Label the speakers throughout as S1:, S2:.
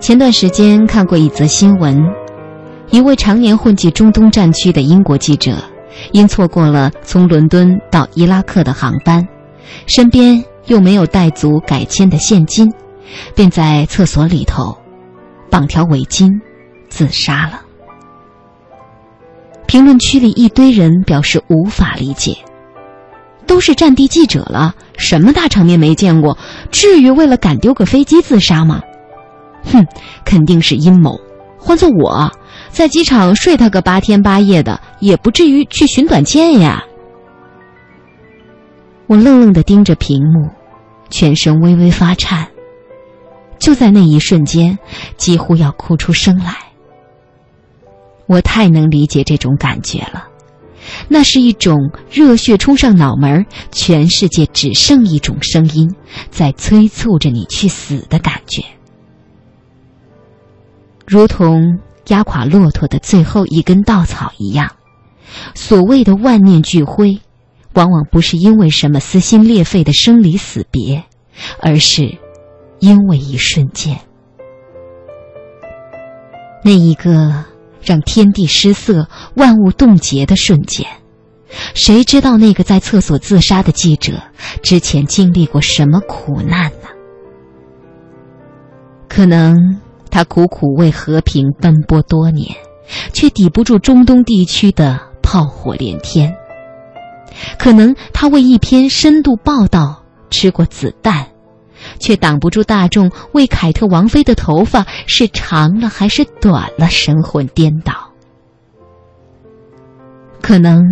S1: 前段时间看过一则新闻，一位常年混迹中东战区的英国记者，因错过了从伦敦到伊拉克的航班，身边又没有带足改签的现金，便在厕所里头绑条围巾自杀了。评论区里一堆人表示无法理解，都是战地记者了，什么大场面没见过，至于为了赶丢个飞机自杀吗？哼，肯定是阴谋。换做我，在机场睡他个八天八夜的，也不至于去寻短见呀。我愣愣的盯着屏幕，全身微微发颤。就在那一瞬间，几乎要哭出声来。我太能理解这种感觉了，那是一种热血冲上脑门全世界只剩一种声音在催促着你去死的感觉。如同压垮骆驼的最后一根稻草一样，所谓的万念俱灰，往往不是因为什么撕心裂肺的生离死别，而是因为一瞬间，那一个让天地失色、万物冻结的瞬间。谁知道那个在厕所自杀的记者之前经历过什么苦难呢？可能。他苦苦为和平奔波多年，却抵不住中东地区的炮火连天。可能他为一篇深度报道吃过子弹，却挡不住大众为凯特王妃的头发是长了还是短了神魂颠倒。可能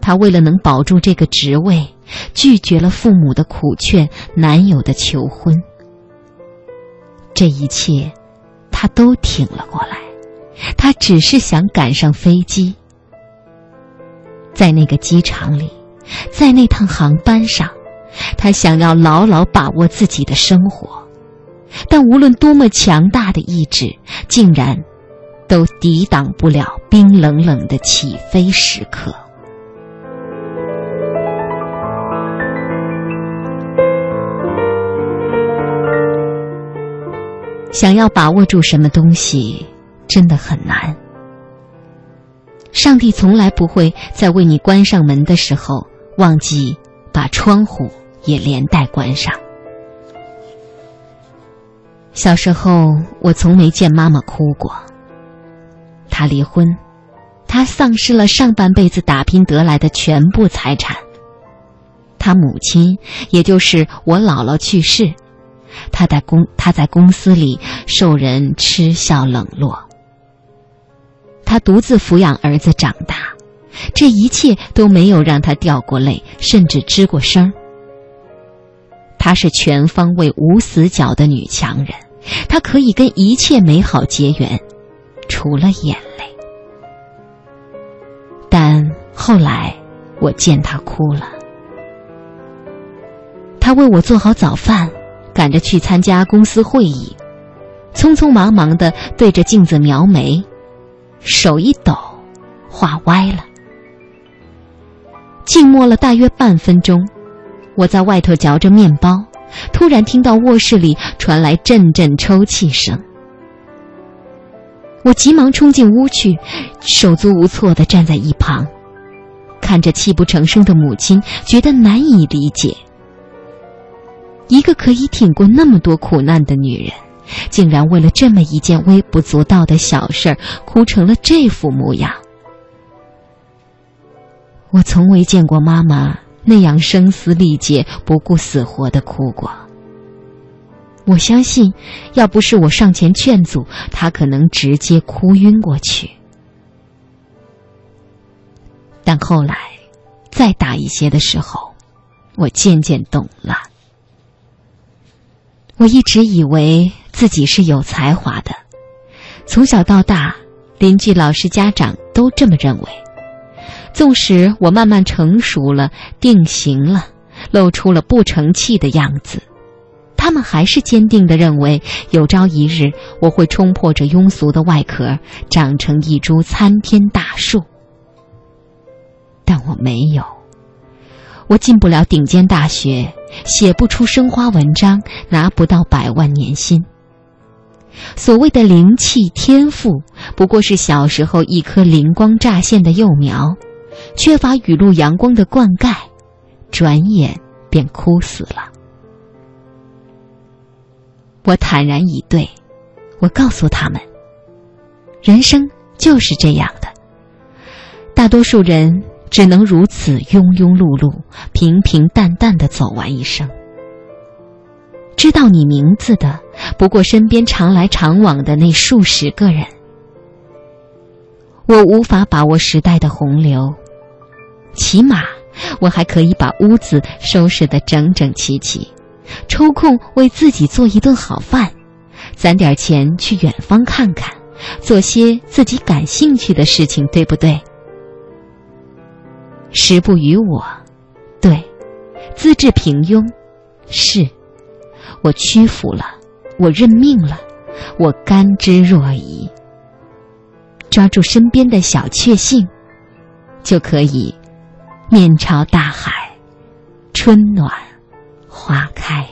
S1: 他为了能保住这个职位，拒绝了父母的苦劝、男友的求婚。这一切。他都挺了过来，他只是想赶上飞机，在那个机场里，在那趟航班上，他想要牢牢把握自己的生活，但无论多么强大的意志，竟然都抵挡不了冰冷冷的起飞时刻。想要把握住什么东西，真的很难。上帝从来不会在为你关上门的时候忘记把窗户也连带关上。小时候，我从没见妈妈哭过。她离婚，她丧失了上半辈子打拼得来的全部财产。她母亲，也就是我姥姥去世。他在公他在公司里受人嗤笑冷落，他独自抚养儿子长大，这一切都没有让他掉过泪，甚至吱过声。她是全方位无死角的女强人，她可以跟一切美好结缘，除了眼泪。但后来我见她哭了，她为我做好早饭。赶着去参加公司会议，匆匆忙忙的对着镜子描眉，手一抖，画歪了。静默了大约半分钟，我在外头嚼着面包，突然听到卧室里传来阵阵抽泣声。我急忙冲进屋去，手足无措的站在一旁，看着泣不成声的母亲，觉得难以理解。一个可以挺过那么多苦难的女人，竟然为了这么一件微不足道的小事儿，哭成了这副模样。我从未见过妈妈那样声嘶力竭、不顾死活的哭过。我相信，要不是我上前劝阻，她可能直接哭晕过去。但后来，再大一些的时候，我渐渐懂了。我一直以为自己是有才华的，从小到大，邻居、老师、家长都这么认为。纵使我慢慢成熟了、定型了，露出了不成器的样子，他们还是坚定的认为，有朝一日我会冲破这庸俗的外壳，长成一株参天大树。但我没有。我进不了顶尖大学，写不出生花文章，拿不到百万年薪。所谓的灵气天赋，不过是小时候一颗灵光乍现的幼苗，缺乏雨露阳光的灌溉，转眼便枯死了。我坦然以对，我告诉他们，人生就是这样的，大多数人只能如此庸庸碌碌、平平淡淡的走完一生。知道你名字的，不过身边常来常往的那数十个人。我无法把握时代的洪流，起码我还可以把屋子收拾得整整齐齐，抽空为自己做一顿好饭，攒点钱去远方看看，做些自己感兴趣的事情，对不对？时不与我，对，资质平庸，是。我屈服了，我认命了，我甘之若饴。抓住身边的小确幸，就可以面朝大海，春暖花开。